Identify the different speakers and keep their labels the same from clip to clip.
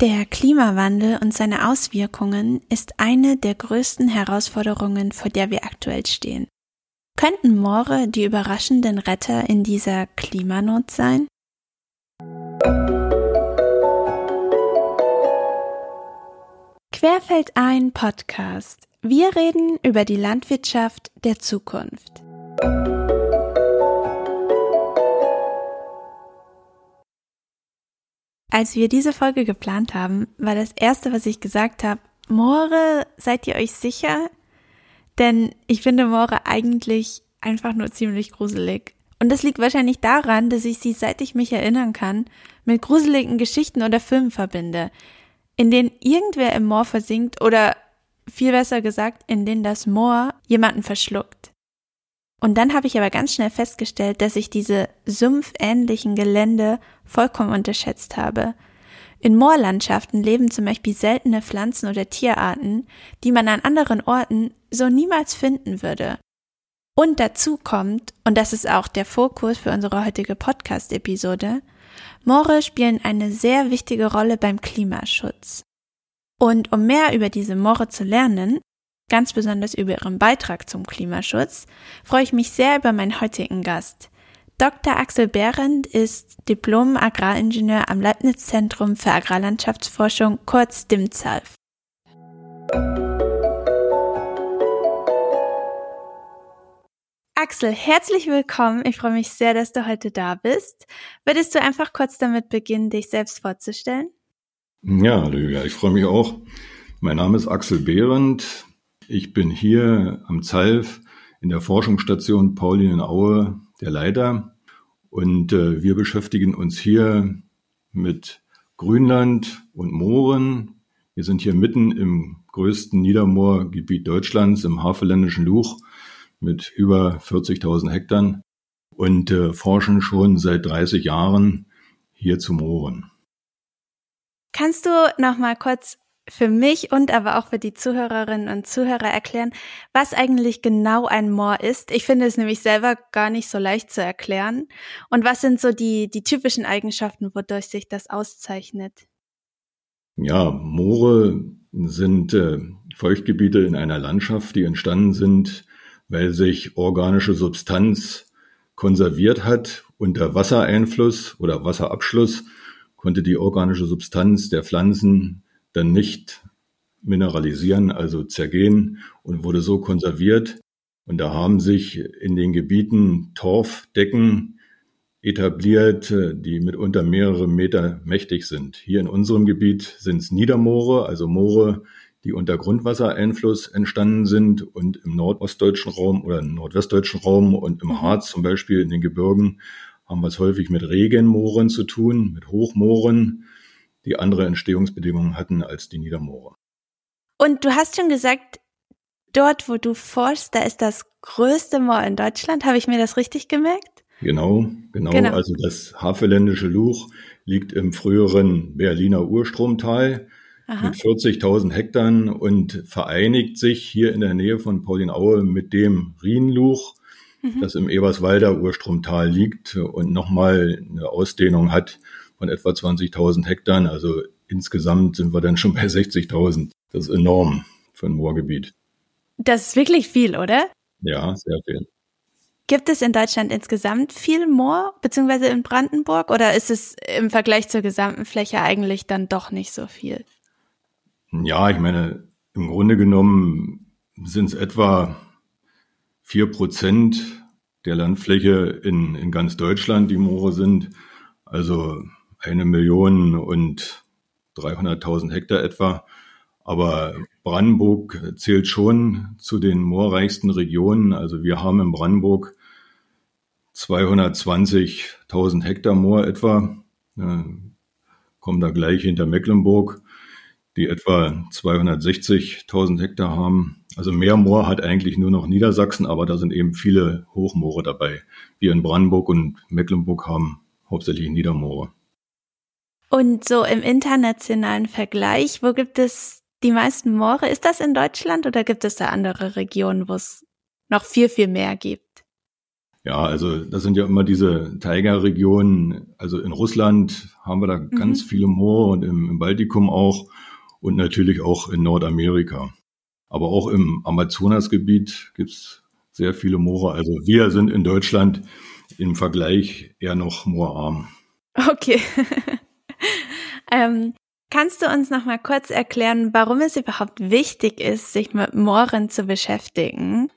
Speaker 1: Der Klimawandel und seine Auswirkungen ist eine der größten Herausforderungen, vor der wir aktuell stehen. Könnten Moore die überraschenden Retter in dieser Klimanot sein? Querfeldein Podcast. Wir reden über die Landwirtschaft der Zukunft. Als wir diese Folge geplant haben, war das erste, was ich gesagt habe, Moore, seid ihr euch sicher? Denn ich finde Moore eigentlich einfach nur ziemlich gruselig. Und das liegt wahrscheinlich daran, dass ich sie, seit ich mich erinnern kann, mit gruseligen Geschichten oder Filmen verbinde, in denen irgendwer im Moor versinkt oder viel besser gesagt, in denen das Moor jemanden verschluckt. Und dann habe ich aber ganz schnell festgestellt, dass ich diese sumpfähnlichen Gelände vollkommen unterschätzt habe. In Moorlandschaften leben zum Beispiel seltene Pflanzen oder Tierarten, die man an anderen Orten so niemals finden würde. Und dazu kommt, und das ist auch der Fokus für unsere heutige Podcast-Episode, Moore spielen eine sehr wichtige Rolle beim Klimaschutz. Und um mehr über diese Moore zu lernen, ganz besonders über Ihren Beitrag zum Klimaschutz, freue ich mich sehr über meinen heutigen Gast. Dr. Axel Behrendt ist Diplom-Agraringenieur am Leibniz-Zentrum für Agrarlandschaftsforschung, kurz DIMZALF. Axel, herzlich willkommen. Ich freue mich sehr, dass du heute da bist. Würdest du einfach kurz damit beginnen, dich selbst vorzustellen?
Speaker 2: Ja, ich freue mich auch. Mein Name ist Axel Behrendt. Ich bin hier am ZALF in der Forschungsstation Paulinenaue der Leiter und äh, wir beschäftigen uns hier mit Grünland und Mooren. Wir sind hier mitten im größten Niedermoorgebiet Deutschlands, im Havelländischen Luch mit über 40.000 Hektar und äh, forschen schon seit 30 Jahren hier zu Mooren.
Speaker 1: Kannst du noch mal kurz für mich und aber auch für die Zuhörerinnen und Zuhörer erklären, was eigentlich genau ein Moor ist. Ich finde es nämlich selber gar nicht so leicht zu erklären. Und was sind so die, die typischen Eigenschaften, wodurch sich das auszeichnet?
Speaker 2: Ja, Moore sind äh, Feuchtgebiete in einer Landschaft, die entstanden sind, weil sich organische Substanz konserviert hat unter Wassereinfluss oder Wasserabschluss konnte die organische Substanz der Pflanzen dann nicht mineralisieren, also zergehen und wurde so konserviert. Und da haben sich in den Gebieten Torfdecken etabliert, die mitunter mehrere Meter mächtig sind. Hier in unserem Gebiet sind es Niedermoore, also Moore, die unter Grundwassereinfluss entstanden sind und im nordostdeutschen Raum oder im nordwestdeutschen Raum und im Harz zum Beispiel in den Gebirgen haben wir es häufig mit Regenmooren zu tun, mit Hochmooren die andere Entstehungsbedingungen hatten als die Niedermoore.
Speaker 1: Und du hast schon gesagt, dort, wo du forschst, da ist das größte Moor in Deutschland. Habe ich mir das richtig gemerkt?
Speaker 2: Genau, genau. genau. Also das Havelländische Luch liegt im früheren Berliner Urstromtal Aha. mit 40.000 Hektar und vereinigt sich hier in der Nähe von Paulinaue mit dem Rienluch, mhm. das im Eberswalder Urstromtal liegt und nochmal eine Ausdehnung hat von etwa 20.000 Hektar. Also insgesamt sind wir dann schon bei 60.000. Das ist enorm für ein Moorgebiet.
Speaker 1: Das ist wirklich viel, oder?
Speaker 2: Ja, sehr viel.
Speaker 1: Gibt es in Deutschland insgesamt viel Moor, beziehungsweise in Brandenburg, oder ist es im Vergleich zur gesamten Fläche eigentlich dann doch nicht so viel?
Speaker 2: Ja, ich meine, im Grunde genommen sind es etwa vier Prozent der Landfläche in, in ganz Deutschland, die Moore sind. Also eine Million und 300.000 Hektar etwa. Aber Brandenburg zählt schon zu den moorreichsten Regionen. Also wir haben in Brandenburg 220.000 Hektar Moor etwa. Ja, kommen da gleich hinter Mecklenburg, die etwa 260.000 Hektar haben. Also mehr Moor hat eigentlich nur noch Niedersachsen, aber da sind eben viele Hochmoore dabei. Wir in Brandenburg und Mecklenburg haben hauptsächlich Niedermoore.
Speaker 1: Und so im internationalen Vergleich, wo gibt es die meisten Moore? Ist das in Deutschland oder gibt es da andere Regionen, wo es noch viel, viel mehr gibt?
Speaker 2: Ja, also das sind ja immer diese Tigerregionen. Also in Russland haben wir da mhm. ganz viele Moore und im, im Baltikum auch und natürlich auch in Nordamerika. Aber auch im Amazonasgebiet gibt's sehr viele Moore. Also wir sind in Deutschland im Vergleich eher noch moorarm.
Speaker 1: Okay. ähm, kannst du uns noch mal kurz erklären, warum es überhaupt wichtig ist, sich mit Mooren zu beschäftigen?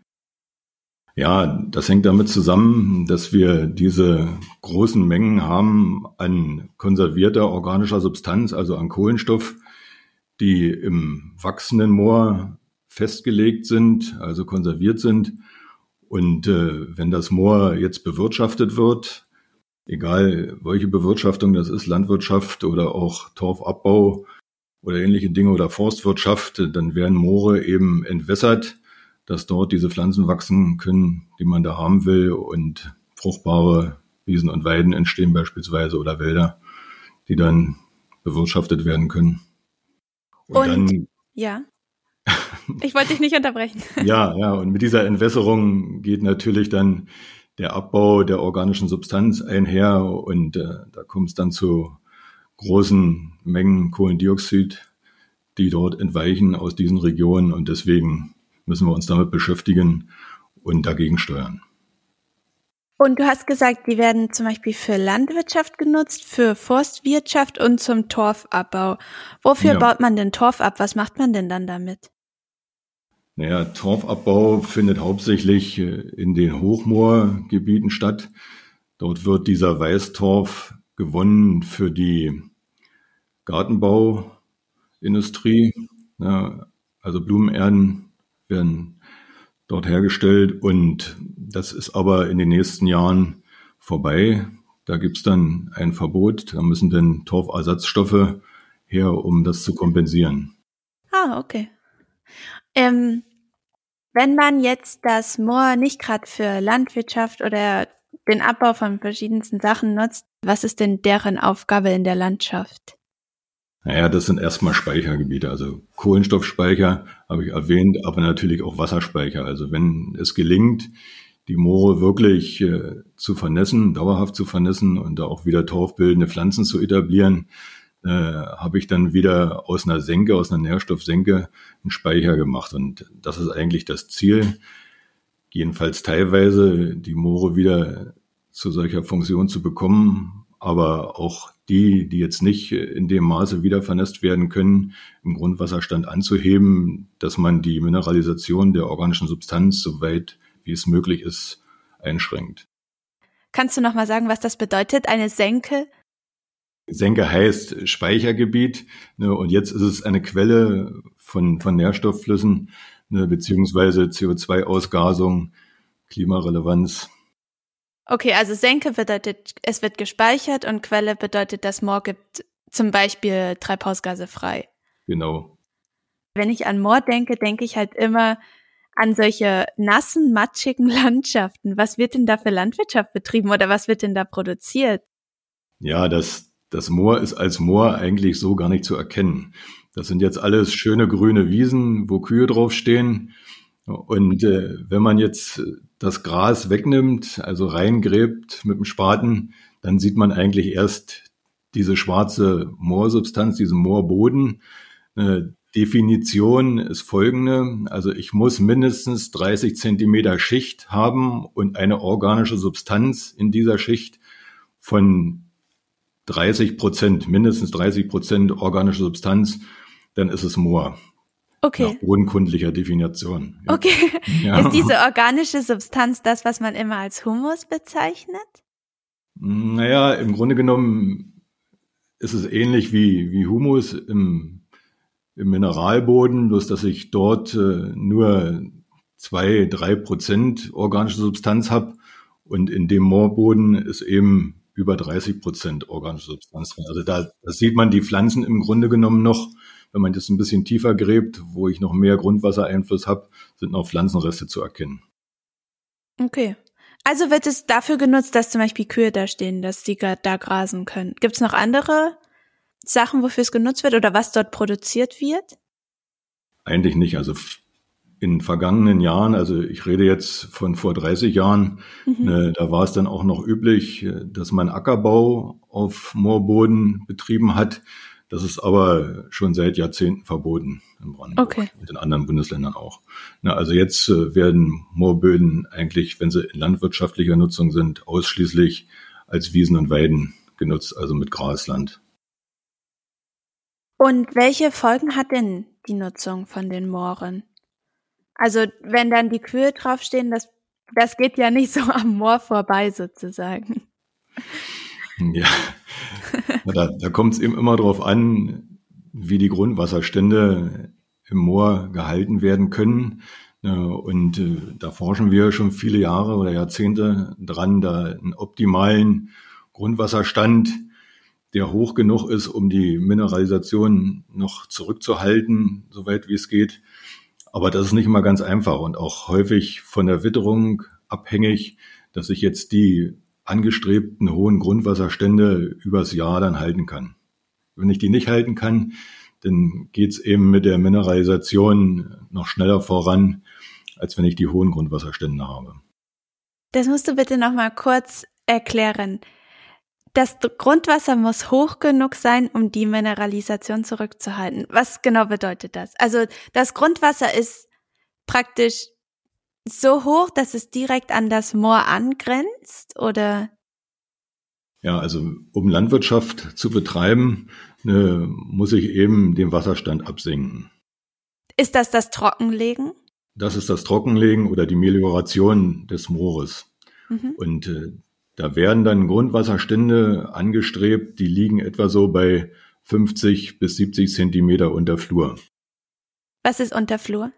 Speaker 2: Ja, das hängt damit zusammen, dass wir diese großen Mengen haben an konservierter organischer Substanz, also an Kohlenstoff, die im wachsenden Moor festgelegt sind, also konserviert sind. Und äh, wenn das Moor jetzt bewirtschaftet wird, egal welche Bewirtschaftung das ist, Landwirtschaft oder auch Torfabbau oder ähnliche Dinge oder Forstwirtschaft, dann werden Moore eben entwässert dass dort diese Pflanzen wachsen können, die man da haben will und fruchtbare Wiesen und Weiden entstehen beispielsweise oder Wälder, die dann bewirtschaftet werden können.
Speaker 1: Und, und dann, ja. Ich wollte dich nicht unterbrechen.
Speaker 2: ja, ja, und mit dieser Entwässerung geht natürlich dann der Abbau der organischen Substanz einher und äh, da kommt es dann zu großen Mengen Kohlendioxid, die dort entweichen aus diesen Regionen und deswegen müssen wir uns damit beschäftigen und dagegen steuern.
Speaker 1: Und du hast gesagt, die werden zum Beispiel für Landwirtschaft genutzt, für Forstwirtschaft und zum Torfabbau. Wofür ja. baut man denn Torf ab? Was macht man denn dann damit?
Speaker 2: Naja, Torfabbau findet hauptsächlich äh, in den Hochmoorgebieten statt. Dort wird dieser Weißtorf gewonnen für die Gartenbauindustrie. Ja, also Blumenerden werden dort hergestellt und das ist aber in den nächsten Jahren vorbei. Da gibt's dann ein Verbot, da müssen dann Torfersatzstoffe her, um das zu kompensieren.
Speaker 1: Ah, okay. Ähm, wenn man jetzt das Moor nicht gerade für Landwirtschaft oder den Abbau von verschiedensten Sachen nutzt, was ist denn deren Aufgabe in der Landschaft?
Speaker 2: Naja, das sind erstmal Speichergebiete. Also Kohlenstoffspeicher habe ich erwähnt, aber natürlich auch Wasserspeicher. Also wenn es gelingt, die Moore wirklich äh, zu vernässen, dauerhaft zu vernässen und da auch wieder torfbildende Pflanzen zu etablieren, äh, habe ich dann wieder aus einer Senke, aus einer Nährstoffsenke einen Speicher gemacht. Und das ist eigentlich das Ziel, jedenfalls teilweise die Moore wieder zu solcher Funktion zu bekommen, aber auch die, die jetzt nicht in dem Maße wieder vernässt werden können, im Grundwasserstand anzuheben, dass man die Mineralisation der organischen Substanz so weit wie es möglich ist einschränkt.
Speaker 1: Kannst du noch mal sagen, was das bedeutet, eine Senke?
Speaker 2: Senke heißt Speichergebiet ne, und jetzt ist es eine Quelle von, von Nährstoffflüssen ne, beziehungsweise CO2-Ausgasung, Klimarelevanz.
Speaker 1: Okay, also Senke bedeutet, es wird gespeichert und Quelle bedeutet, das Moor gibt zum Beispiel Treibhausgase frei.
Speaker 2: Genau.
Speaker 1: Wenn ich an Moor denke, denke ich halt immer an solche nassen, matschigen Landschaften. Was wird denn da für Landwirtschaft betrieben oder was wird denn da produziert?
Speaker 2: Ja, das, das Moor ist als Moor eigentlich so gar nicht zu erkennen. Das sind jetzt alles schöne grüne Wiesen, wo Kühe draufstehen. Und äh, wenn man jetzt das Gras wegnimmt, also reingräbt mit dem Spaten, dann sieht man eigentlich erst diese schwarze Moorsubstanz, diesen Moorboden. Eine Definition ist folgende. Also ich muss mindestens 30 Zentimeter Schicht haben und eine organische Substanz in dieser Schicht von 30 Prozent, mindestens 30 Prozent organische Substanz, dann ist es Moor.
Speaker 1: Okay.
Speaker 2: Nach bodenkundlicher Definition.
Speaker 1: Ja. Okay. Ja. Ist diese organische Substanz das, was man immer als Humus bezeichnet?
Speaker 2: Naja, im Grunde genommen ist es ähnlich wie, wie Humus im, im Mineralboden, bloß dass ich dort äh, nur zwei, drei Prozent organische Substanz habe und in dem Moorboden ist eben über 30 Prozent organische Substanz drin. Also da, da sieht man die Pflanzen im Grunde genommen noch wenn man das ein bisschen tiefer gräbt, wo ich noch mehr Grundwassereinfluss habe, sind noch Pflanzenreste zu erkennen.
Speaker 1: Okay. Also wird es dafür genutzt, dass zum Beispiel Kühe da stehen, dass sie da grasen können. Gibt es noch andere Sachen, wofür es genutzt wird oder was dort produziert wird?
Speaker 2: Eigentlich nicht. Also in vergangenen Jahren, also ich rede jetzt von vor 30 Jahren, mhm. ne, da war es dann auch noch üblich, dass man Ackerbau auf Moorboden betrieben hat. Das ist aber schon seit Jahrzehnten verboten in Brandenburg okay. und in anderen Bundesländern auch. Na, also jetzt äh, werden Moorböden eigentlich, wenn sie in landwirtschaftlicher Nutzung sind, ausschließlich als Wiesen und Weiden genutzt, also mit Grasland.
Speaker 1: Und welche Folgen hat denn die Nutzung von den Mooren? Also wenn dann die Kühe draufstehen, das, das geht ja nicht so am Moor vorbei sozusagen.
Speaker 2: Ja, da, da kommt es eben immer darauf an, wie die Grundwasserstände im Moor gehalten werden können. Und äh, da forschen wir schon viele Jahre oder Jahrzehnte dran, da einen optimalen Grundwasserstand, der hoch genug ist, um die Mineralisation noch zurückzuhalten, soweit wie es geht. Aber das ist nicht immer ganz einfach und auch häufig von der Witterung abhängig, dass ich jetzt die angestrebten hohen Grundwasserstände übers Jahr dann halten kann. Wenn ich die nicht halten kann, dann geht's eben mit der Mineralisation noch schneller voran, als wenn ich die hohen Grundwasserstände habe.
Speaker 1: Das musst du bitte noch mal kurz erklären. Das Grundwasser muss hoch genug sein, um die Mineralisation zurückzuhalten. Was genau bedeutet das? Also das Grundwasser ist praktisch so hoch, dass es direkt an das Moor angrenzt, oder?
Speaker 2: Ja, also um Landwirtschaft zu betreiben, ne, muss ich eben den Wasserstand absenken.
Speaker 1: Ist das das Trockenlegen?
Speaker 2: Das ist das Trockenlegen oder die Melioration des Moores. Mhm. Und äh, da werden dann Grundwasserstände angestrebt, die liegen etwa so bei 50 bis 70 Zentimeter unter Flur.
Speaker 1: Was ist unter Flur?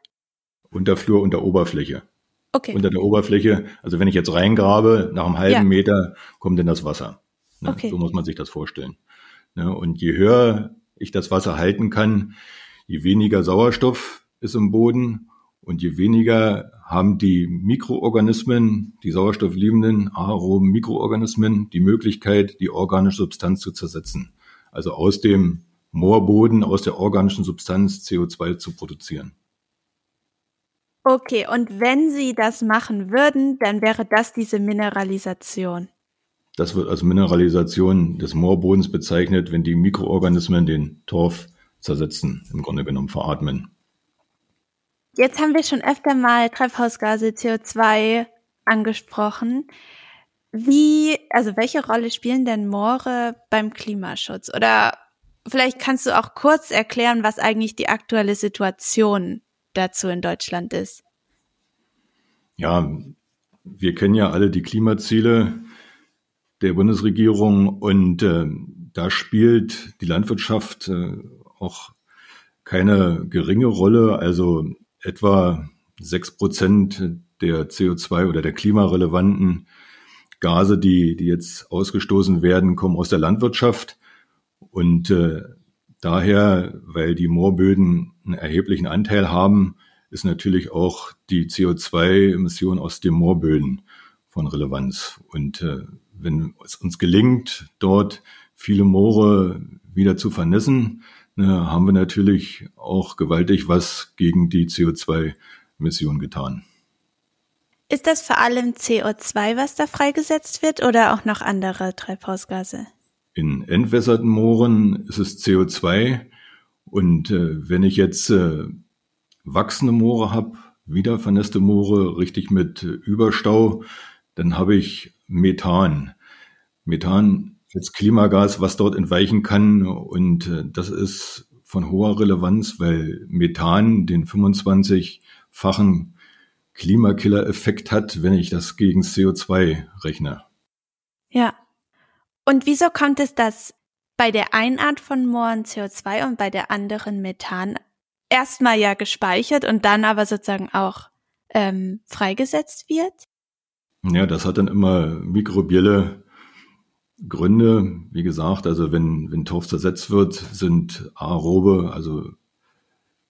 Speaker 2: Unter Flur unter Oberfläche.
Speaker 1: Okay.
Speaker 2: Unter der Oberfläche, also wenn ich jetzt reingrabe, nach einem halben ja. Meter kommt dann das Wasser. Ne? Okay. So muss man sich das vorstellen. Ne? Und je höher ich das Wasser halten kann, je weniger Sauerstoff ist im Boden und je weniger haben die Mikroorganismen, die sauerstoffliebenden aeroben Mikroorganismen, die Möglichkeit, die organische Substanz zu zersetzen. Also aus dem Moorboden, aus der organischen Substanz CO2 zu produzieren.
Speaker 1: Okay, und wenn Sie das machen würden, dann wäre das diese Mineralisation.
Speaker 2: Das wird als Mineralisation des Moorbodens bezeichnet, wenn die Mikroorganismen den Torf zersetzen, im Grunde genommen veratmen.
Speaker 1: Jetzt haben wir schon öfter mal Treibhausgase CO2 angesprochen. Wie, also welche Rolle spielen denn Moore beim Klimaschutz? Oder vielleicht kannst du auch kurz erklären, was eigentlich die aktuelle Situation dazu in Deutschland ist?
Speaker 2: Ja, wir kennen ja alle die Klimaziele der Bundesregierung und äh, da spielt die Landwirtschaft äh, auch keine geringe Rolle. Also etwa sechs Prozent der CO2 oder der klimarelevanten Gase, die, die jetzt ausgestoßen werden, kommen aus der Landwirtschaft. Und äh, Daher, weil die Moorböden einen erheblichen Anteil haben, ist natürlich auch die CO2-Emission aus den Moorböden von Relevanz. Und äh, wenn es uns gelingt, dort viele Moore wieder zu vernässen, ne, haben wir natürlich auch gewaltig was gegen die CO2-Emission getan.
Speaker 1: Ist das vor allem CO2, was da freigesetzt wird oder auch noch andere Treibhausgase?
Speaker 2: In entwässerten Mooren ist es CO2 und äh, wenn ich jetzt äh, wachsende Moore habe, wieder vernässte Moore, richtig mit äh, Überstau, dann habe ich Methan. Methan als Klimagas, was dort entweichen kann und äh, das ist von hoher Relevanz, weil Methan den 25-fachen Klimakiller-Effekt hat, wenn ich das gegen CO2 rechne.
Speaker 1: Ja, und wieso kommt es, dass bei der einen Art von Mooren CO2 und bei der anderen Methan erstmal ja gespeichert und dann aber sozusagen auch ähm, freigesetzt wird?
Speaker 2: Ja, das hat dann immer mikrobielle Gründe. Wie gesagt, also wenn, wenn Torf zersetzt wird, sind aerobe, also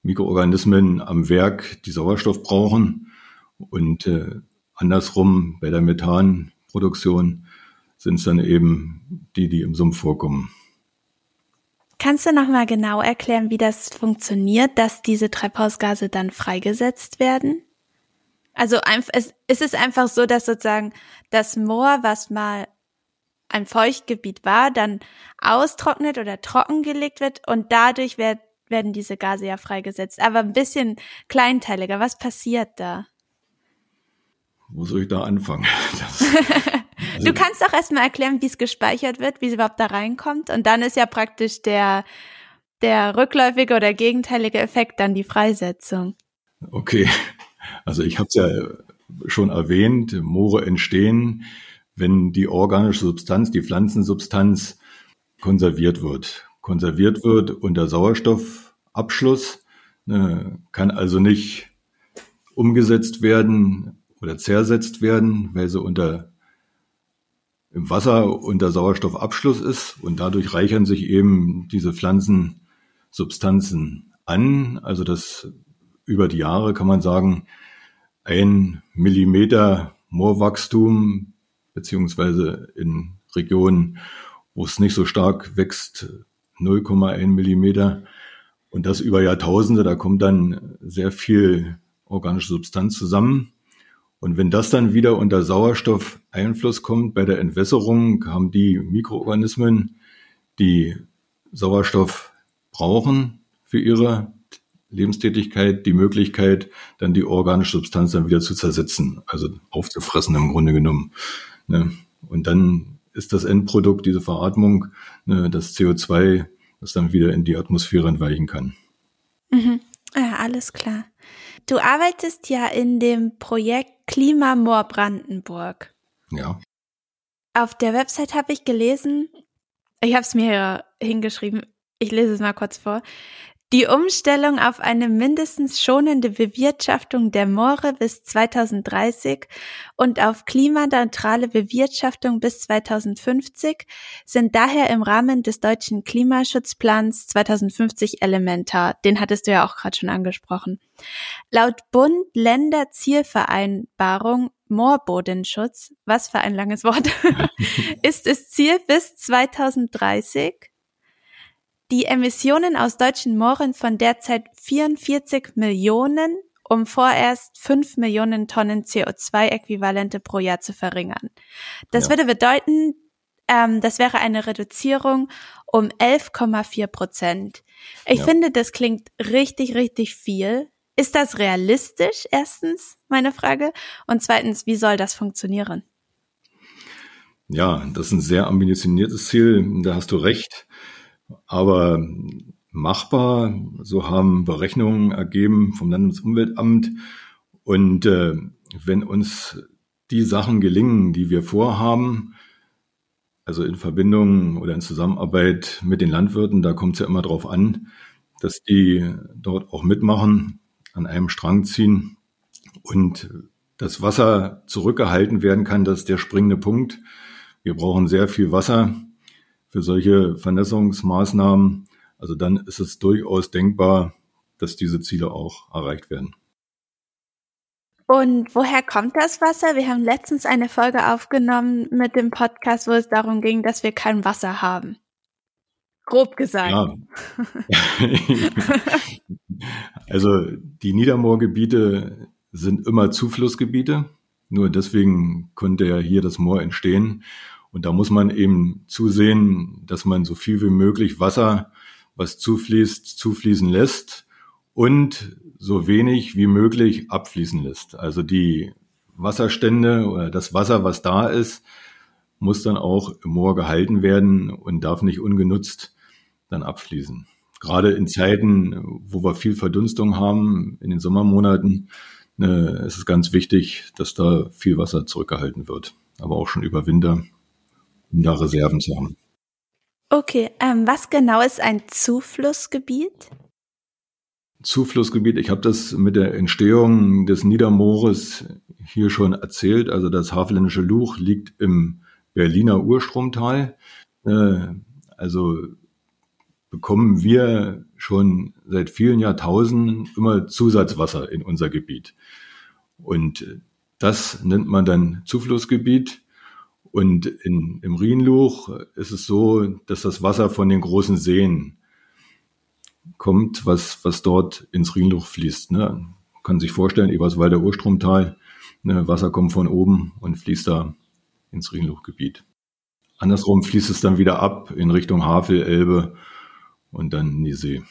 Speaker 2: Mikroorganismen am Werk, die Sauerstoff brauchen. Und äh, andersrum bei der Methanproduktion sind es dann eben die, die im Sumpf vorkommen.
Speaker 1: kannst du nochmal genau erklären, wie das funktioniert, dass diese Treibhausgase dann freigesetzt werden? Also es, ist es einfach so, dass sozusagen das Moor, was mal ein Feuchtgebiet war, dann austrocknet oder trockengelegt wird und dadurch wird, werden diese Gase ja freigesetzt. Aber ein bisschen kleinteiliger. Was passiert da?
Speaker 2: Wo soll ich da anfangen?
Speaker 1: Das, also du kannst auch erstmal erklären, wie es gespeichert wird, wie es überhaupt da reinkommt. Und dann ist ja praktisch der, der rückläufige oder gegenteilige Effekt dann die Freisetzung.
Speaker 2: Okay. Also ich habe es ja schon erwähnt, Moore entstehen, wenn die organische Substanz, die Pflanzensubstanz konserviert wird. Konserviert wird unter Sauerstoffabschluss, ne, kann also nicht umgesetzt werden oder zersetzt werden, weil sie unter im Wasser unter Sauerstoffabschluss ist und dadurch reichern sich eben diese Pflanzensubstanzen an. Also das über die Jahre kann man sagen, ein Millimeter Moorwachstum, beziehungsweise in Regionen, wo es nicht so stark wächst, 0,1 Millimeter. Und das über Jahrtausende, da kommt dann sehr viel organische Substanz zusammen. Und wenn das dann wieder unter Sauerstoffeinfluss kommt bei der Entwässerung, haben die Mikroorganismen, die Sauerstoff brauchen für ihre Lebenstätigkeit, die Möglichkeit, dann die organische Substanz dann wieder zu zersetzen, also aufzufressen im Grunde genommen. Ne? Und dann ist das Endprodukt, diese Veratmung, ne, das CO2, das dann wieder in die Atmosphäre entweichen kann.
Speaker 1: Mhm. Ja, alles klar. Du arbeitest ja in dem Projekt Klimamoor Brandenburg.
Speaker 2: Ja.
Speaker 1: Auf der Website habe ich gelesen, ich habe es mir hingeschrieben, ich lese es mal kurz vor. Die Umstellung auf eine mindestens schonende Bewirtschaftung der Moore bis 2030 und auf klimaneutrale Bewirtschaftung bis 2050 sind daher im Rahmen des deutschen Klimaschutzplans 2050 elementar. Den hattest du ja auch gerade schon angesprochen. Laut Bund-Länder-Zielvereinbarung Moorbodenschutz, was für ein langes Wort, ist es Ziel bis 2030 die Emissionen aus deutschen Mooren von derzeit 44 Millionen um vorerst 5 Millionen Tonnen CO2-Äquivalente pro Jahr zu verringern. Das ja. würde bedeuten, ähm, das wäre eine Reduzierung um 11,4 Prozent. Ich ja. finde, das klingt richtig, richtig viel. Ist das realistisch? Erstens, meine Frage. Und zweitens, wie soll das funktionieren?
Speaker 2: Ja, das ist ein sehr ambitioniertes Ziel. Da hast du recht aber machbar. So haben Berechnungen ergeben vom Landesumweltamt. Und äh, wenn uns die Sachen gelingen, die wir vorhaben, also in Verbindung oder in Zusammenarbeit mit den Landwirten, da kommt es ja immer darauf an, dass die dort auch mitmachen, an einem Strang ziehen und das Wasser zurückgehalten werden kann, das ist der springende Punkt. Wir brauchen sehr viel Wasser für solche Vernässungsmaßnahmen. Also dann ist es durchaus denkbar, dass diese Ziele auch erreicht werden.
Speaker 1: Und woher kommt das Wasser? Wir haben letztens eine Folge aufgenommen mit dem Podcast, wo es darum ging, dass wir kein Wasser haben. Grob gesagt. Ja.
Speaker 2: also die Niedermoorgebiete sind immer Zuflussgebiete. Nur deswegen konnte ja hier das Moor entstehen. Und da muss man eben zusehen, dass man so viel wie möglich Wasser, was zufließt, zufließen lässt und so wenig wie möglich abfließen lässt. Also die Wasserstände oder das Wasser, was da ist, muss dann auch im Moor gehalten werden und darf nicht ungenutzt dann abfließen. Gerade in Zeiten, wo wir viel Verdunstung haben, in den Sommermonaten, äh, ist es ganz wichtig, dass da viel Wasser zurückgehalten wird. Aber auch schon über Winter um da Reserven zu haben.
Speaker 1: Okay, ähm, was genau ist ein Zuflussgebiet?
Speaker 2: Zuflussgebiet, ich habe das mit der Entstehung des Niedermoores hier schon erzählt. Also das Havelländische Luch liegt im Berliner Urstromtal. Äh, also bekommen wir schon seit vielen Jahrtausenden immer Zusatzwasser in unser Gebiet. Und das nennt man dann Zuflussgebiet. Und in, im Rienluch ist es so, dass das Wasser von den großen Seen kommt, was, was dort ins Rhinluch fließt. Ne? Man kann sich vorstellen, Eberswalder Urstromtal, ne, Wasser kommt von oben und fließt da ins Rhinluchgebiet. Andersrum fließt es dann wieder ab in Richtung Havel, Elbe und dann in die See.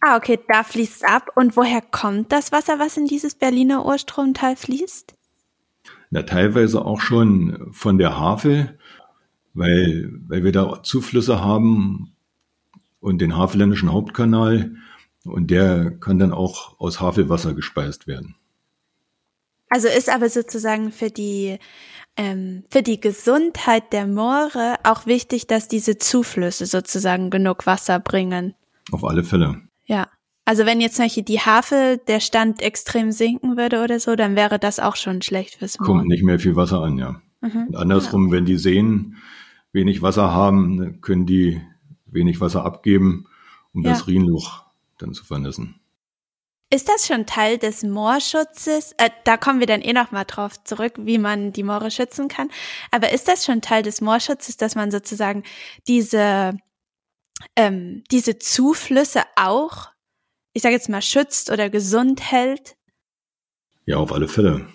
Speaker 1: Ah, okay, da fließt es ab. Und woher kommt das Wasser, was in dieses Berliner Urstromtal fließt?
Speaker 2: Na, teilweise auch schon von der Havel, weil, weil wir da Zuflüsse haben und den Havelländischen Hauptkanal und der kann dann auch aus Havelwasser gespeist werden.
Speaker 1: Also ist aber sozusagen für die ähm, für die Gesundheit der Moore auch wichtig, dass diese Zuflüsse sozusagen genug Wasser bringen.
Speaker 2: Auf alle Fälle.
Speaker 1: Ja. Also wenn jetzt zum Beispiel die Havel der Stand extrem sinken würde oder so, dann wäre das auch schon schlecht fürs Moor.
Speaker 2: Kommt nicht mehr viel Wasser an, ja. Mhm. Und andersrum, ja. wenn die Seen wenig Wasser haben, können die wenig Wasser abgeben, um ja. das Rienluch dann zu vernässen.
Speaker 1: Ist das schon Teil des Moorschutzes? Äh, da kommen wir dann eh noch mal drauf zurück, wie man die Moore schützen kann. Aber ist das schon Teil des Moorschutzes, dass man sozusagen diese ähm, diese Zuflüsse auch, ich sage jetzt mal, schützt oder gesund hält?
Speaker 2: Ja, auf alle Fälle.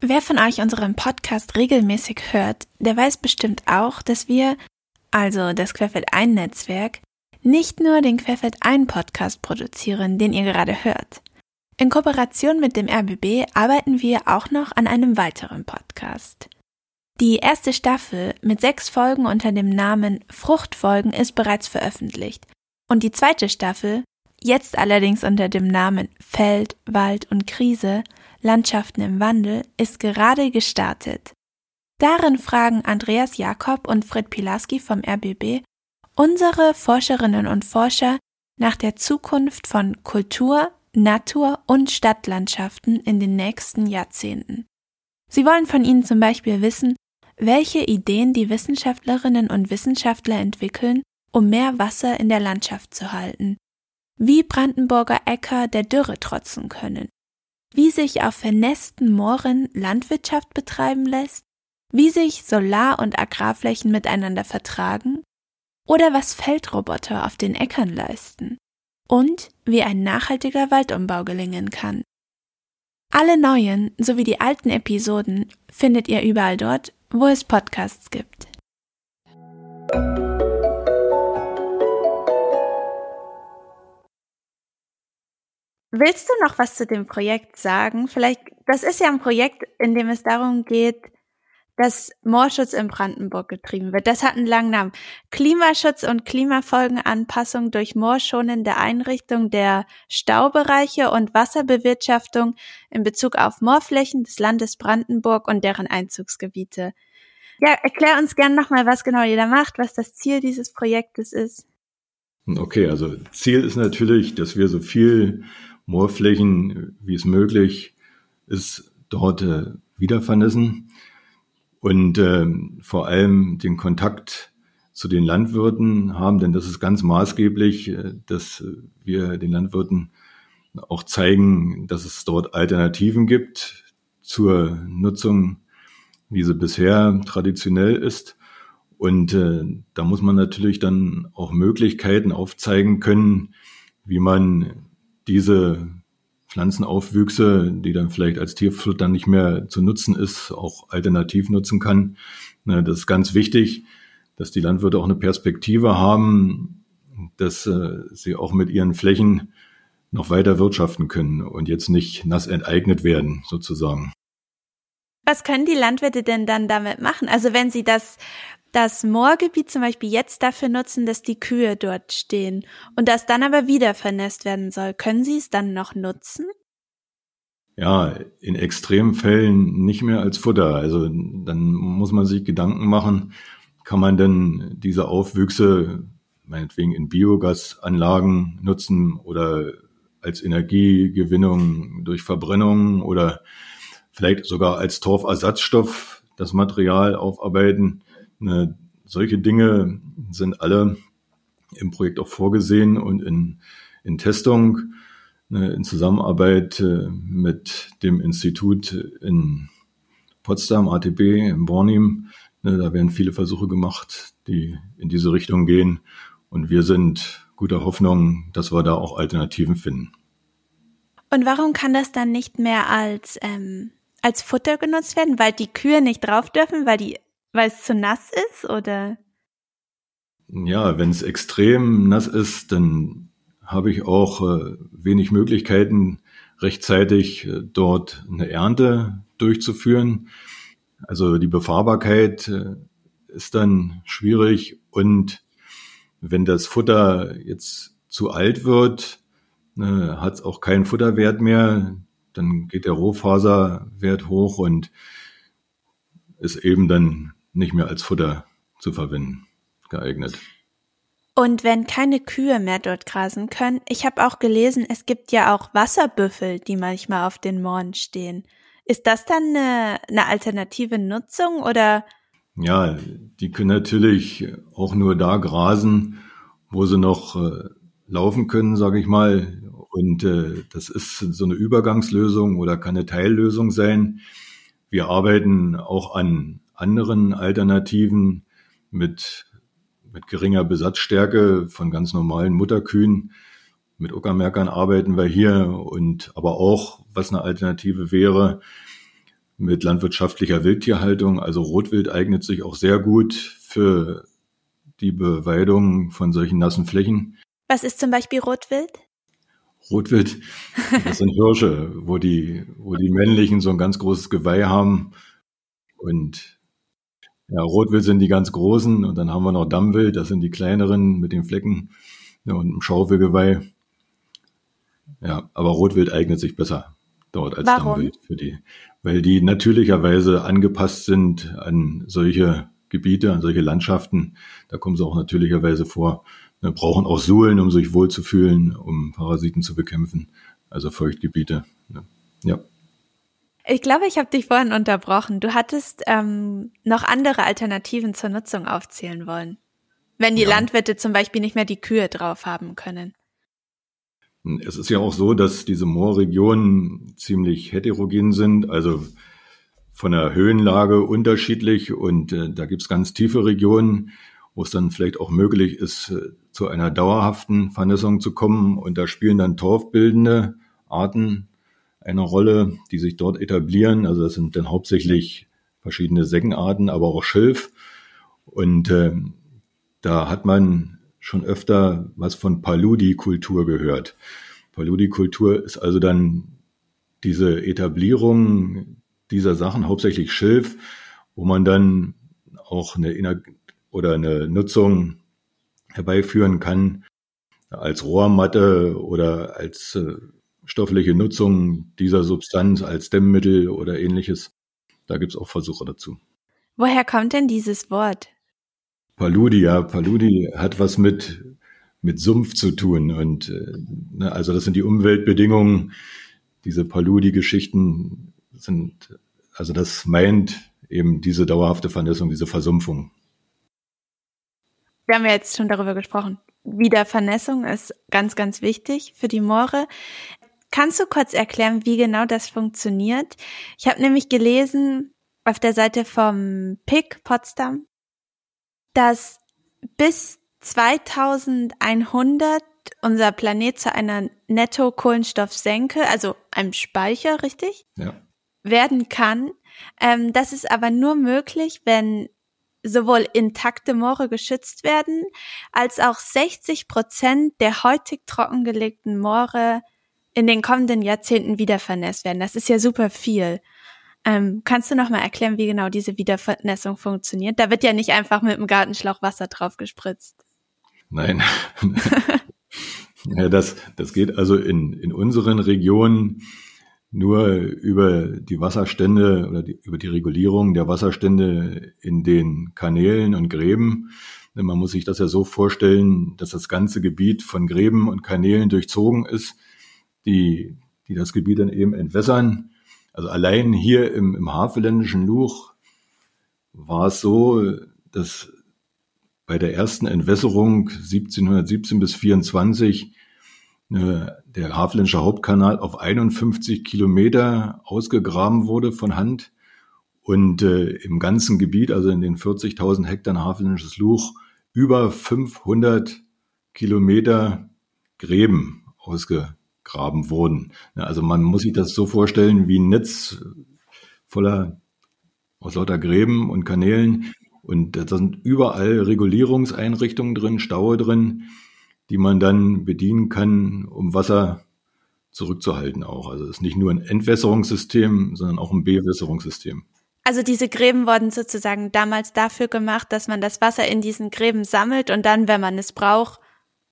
Speaker 1: Wer von euch unseren Podcast regelmäßig hört, der weiß bestimmt auch, dass wir, also das Querfeld ein Netzwerk, nicht nur den Querfeld ein Podcast produzieren, den ihr gerade hört. In Kooperation mit dem RBB arbeiten wir auch noch an einem weiteren Podcast. Die erste Staffel mit sechs Folgen unter dem Namen Fruchtfolgen ist bereits veröffentlicht und die zweite Staffel, jetzt allerdings unter dem Namen Feld, Wald und Krise, Landschaften im Wandel, ist gerade gestartet. Darin fragen Andreas Jakob und Fred Pilaski vom RBB unsere Forscherinnen und Forscher nach der Zukunft von Kultur, Natur- und Stadtlandschaften in den nächsten Jahrzehnten. Sie wollen von Ihnen zum Beispiel wissen, welche Ideen die Wissenschaftlerinnen und Wissenschaftler entwickeln, um mehr Wasser in der Landschaft zu halten, wie Brandenburger Äcker der Dürre trotzen können, wie sich auf vernässten Mooren Landwirtschaft betreiben lässt, wie sich Solar- und Agrarflächen miteinander vertragen. Oder was Feldroboter auf den Äckern leisten. Und wie ein nachhaltiger Waldumbau gelingen kann. Alle neuen sowie die alten Episoden findet ihr überall dort, wo es Podcasts gibt. Willst du noch was zu dem Projekt sagen? Vielleicht, das ist ja ein Projekt, in dem es darum geht, dass Moorschutz in Brandenburg getrieben wird. Das hat einen langen Namen. Klimaschutz und Klimafolgenanpassung durch moorschonende Einrichtung der Staubereiche und Wasserbewirtschaftung in Bezug auf Moorflächen des Landes Brandenburg und deren Einzugsgebiete. Ja, erklär uns gern nochmal, was genau ihr da macht, was das Ziel dieses Projektes ist.
Speaker 2: Okay, also Ziel ist natürlich, dass wir so viel Moorflächen, wie es möglich ist, dort äh, wiedervernässen und äh, vor allem den Kontakt zu den Landwirten haben, denn das ist ganz maßgeblich, äh, dass wir den Landwirten auch zeigen, dass es dort Alternativen gibt zur Nutzung, wie sie bisher traditionell ist. Und äh, da muss man natürlich dann auch Möglichkeiten aufzeigen können, wie man diese Pflanzenaufwüchse, die dann vielleicht als Tierfutter nicht mehr zu nutzen ist, auch alternativ nutzen kann. Das ist ganz wichtig, dass die Landwirte auch eine Perspektive haben, dass äh, sie auch mit ihren Flächen noch weiter wirtschaften können und jetzt nicht nass enteignet werden, sozusagen.
Speaker 1: Was können die Landwirte denn dann damit machen? Also wenn sie das das Moorgebiet zum Beispiel jetzt dafür nutzen, dass die Kühe dort stehen und das dann aber wieder vernässt werden soll, können Sie es dann noch nutzen?
Speaker 2: Ja, in extremen Fällen nicht mehr als Futter. Also dann muss man sich Gedanken machen, kann man denn diese Aufwüchse meinetwegen in Biogasanlagen nutzen oder als Energiegewinnung durch Verbrennung oder vielleicht sogar als Torfersatzstoff das Material aufarbeiten. Ne, solche Dinge sind alle im Projekt auch vorgesehen und in, in Testung, ne, in Zusammenarbeit äh, mit dem Institut in Potsdam, ATB, in Bornim. Ne, da werden viele Versuche gemacht, die in diese Richtung gehen. Und wir sind guter Hoffnung, dass wir da auch Alternativen finden.
Speaker 1: Und warum kann das dann nicht mehr als, ähm, als Futter genutzt werden? Weil die Kühe nicht drauf dürfen, weil die, weil es zu nass ist oder?
Speaker 2: Ja, wenn es extrem nass ist, dann habe ich auch äh, wenig Möglichkeiten, rechtzeitig äh, dort eine Ernte durchzuführen. Also die Befahrbarkeit äh, ist dann schwierig und wenn das Futter jetzt zu alt wird, ne, hat es auch keinen Futterwert mehr, dann geht der Rohfaserwert hoch und ist eben dann nicht mehr als Futter zu verwenden geeignet.
Speaker 1: Und wenn keine Kühe mehr dort grasen können, ich habe auch gelesen, es gibt ja auch Wasserbüffel, die manchmal auf den Mooren stehen. Ist das dann eine, eine alternative Nutzung oder?
Speaker 2: Ja, die können natürlich auch nur da grasen, wo sie noch äh, laufen können, sage ich mal. Und äh, das ist so eine Übergangslösung oder kann eine Teillösung sein. Wir arbeiten auch an anderen Alternativen mit, mit geringer Besatzstärke von ganz normalen Mutterkühen. Mit Uckermärkern arbeiten wir hier und aber auch, was eine Alternative wäre, mit landwirtschaftlicher Wildtierhaltung. Also Rotwild eignet sich auch sehr gut für die Beweidung von solchen nassen Flächen.
Speaker 1: Was ist zum Beispiel Rotwild?
Speaker 2: Rotwild, das sind Hirsche, wo die, wo die männlichen so ein ganz großes Geweih haben. Und ja, Rotwild sind die ganz großen und dann haben wir noch Dammwild, das sind die kleineren mit den Flecken ja, und einem Schaufelgeweih. Ja, aber Rotwild eignet sich besser dort als
Speaker 1: Warum?
Speaker 2: Dammwild für die, weil die natürlicherweise angepasst sind an solche Gebiete, an solche Landschaften. Da kommen sie auch natürlicherweise vor. Wir brauchen auch Suhlen, um sich wohlzufühlen, um Parasiten zu bekämpfen. Also Feuchtgebiete. Ja.
Speaker 1: Ich glaube, ich habe dich vorhin unterbrochen. Du hattest ähm, noch andere Alternativen zur Nutzung aufzählen wollen. Wenn die ja. Landwirte zum Beispiel nicht mehr die Kühe drauf haben können.
Speaker 2: Es ist ja auch so, dass diese Moorregionen ziemlich heterogen sind. Also von der Höhenlage unterschiedlich und äh, da gibt's ganz tiefe Regionen, wo es dann vielleicht auch möglich ist, äh, zu einer dauerhaften Vernässung zu kommen. Und da spielen dann torfbildende Arten eine Rolle, die sich dort etablieren. Also das sind dann hauptsächlich verschiedene Seggenarten, aber auch Schilf. Und äh, da hat man schon öfter was von Paludi-Kultur gehört. Paludi-Kultur ist also dann diese Etablierung dieser Sachen, hauptsächlich Schilf, wo man dann auch eine oder eine Nutzung herbeiführen kann als Rohrmatte oder als äh, stoffliche Nutzung dieser Substanz als Dämmmittel oder ähnliches. Da gibt's auch Versuche dazu.
Speaker 1: Woher kommt denn dieses Wort?
Speaker 2: Paludi, ja, Paludi hat was mit, mit Sumpf zu tun. Und äh, ne, also das sind die Umweltbedingungen. Diese Paludi-Geschichten sind, also das meint eben diese dauerhafte Vernässung, diese Versumpfung.
Speaker 1: Wir haben ja jetzt schon darüber gesprochen. Wiedervernässung ist ganz, ganz wichtig für die Moore. Kannst du kurz erklären, wie genau das funktioniert? Ich habe nämlich gelesen auf der Seite vom PIC Potsdam, dass bis 2100 unser Planet zu einer Netto-Kohlenstoffsenke, also einem Speicher, richtig?
Speaker 2: Ja
Speaker 1: werden kann. Ähm, das ist aber nur möglich, wenn sowohl intakte Moore geschützt werden, als auch 60 Prozent der heutig trockengelegten Moore in den kommenden Jahrzehnten wieder vernässt werden. Das ist ja super viel. Ähm, kannst du noch mal erklären, wie genau diese Wiedervernässung funktioniert? Da wird ja nicht einfach mit dem Gartenschlauch Wasser drauf gespritzt.
Speaker 2: Nein. ja, das, das geht also in, in unseren Regionen nur über die Wasserstände oder die, über die Regulierung der Wasserstände in den Kanälen und Gräben. Man muss sich das ja so vorstellen, dass das ganze Gebiet von Gräben und Kanälen durchzogen ist, die, die das Gebiet dann eben entwässern. Also allein hier im, im Havelländischen Luch war es so, dass bei der ersten Entwässerung 1717 bis 24 äh, der Havlenscher Hauptkanal auf 51 Kilometer ausgegraben wurde von Hand und äh, im ganzen Gebiet, also in den 40.000 Hektar Havelländisches Luch, über 500 Kilometer Gräben ausgegraben wurden. Also man muss sich das so vorstellen wie ein Netz voller aus lauter Gräben und Kanälen. Und da sind überall Regulierungseinrichtungen drin, Staue drin, die man dann bedienen kann, um Wasser zurückzuhalten auch. Also es ist nicht nur ein Entwässerungssystem, sondern auch ein Bewässerungssystem.
Speaker 1: Also diese Gräben wurden sozusagen damals dafür gemacht, dass man das Wasser in diesen Gräben sammelt und dann, wenn man es braucht,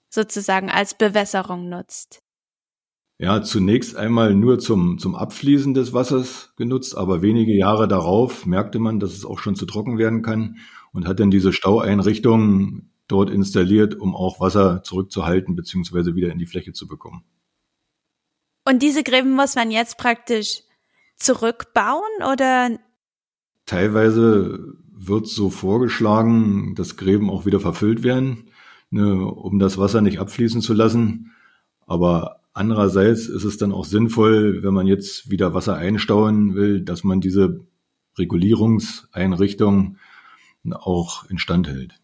Speaker 1: sozusagen als Bewässerung nutzt.
Speaker 2: Ja, zunächst einmal nur zum, zum Abfließen des Wassers genutzt, aber wenige Jahre darauf merkte man, dass es auch schon zu trocken werden kann und hat dann diese Staueinrichtung dort installiert, um auch Wasser zurückzuhalten bzw. wieder in die Fläche zu bekommen.
Speaker 1: Und diese Gräben muss man jetzt praktisch zurückbauen oder?
Speaker 2: Teilweise wird so vorgeschlagen, dass Gräben auch wieder verfüllt werden, ne, um das Wasser nicht abfließen zu lassen. Aber Andererseits ist es dann auch sinnvoll, wenn man jetzt wieder Wasser einstauen will, dass man diese Regulierungseinrichtung auch instand hält.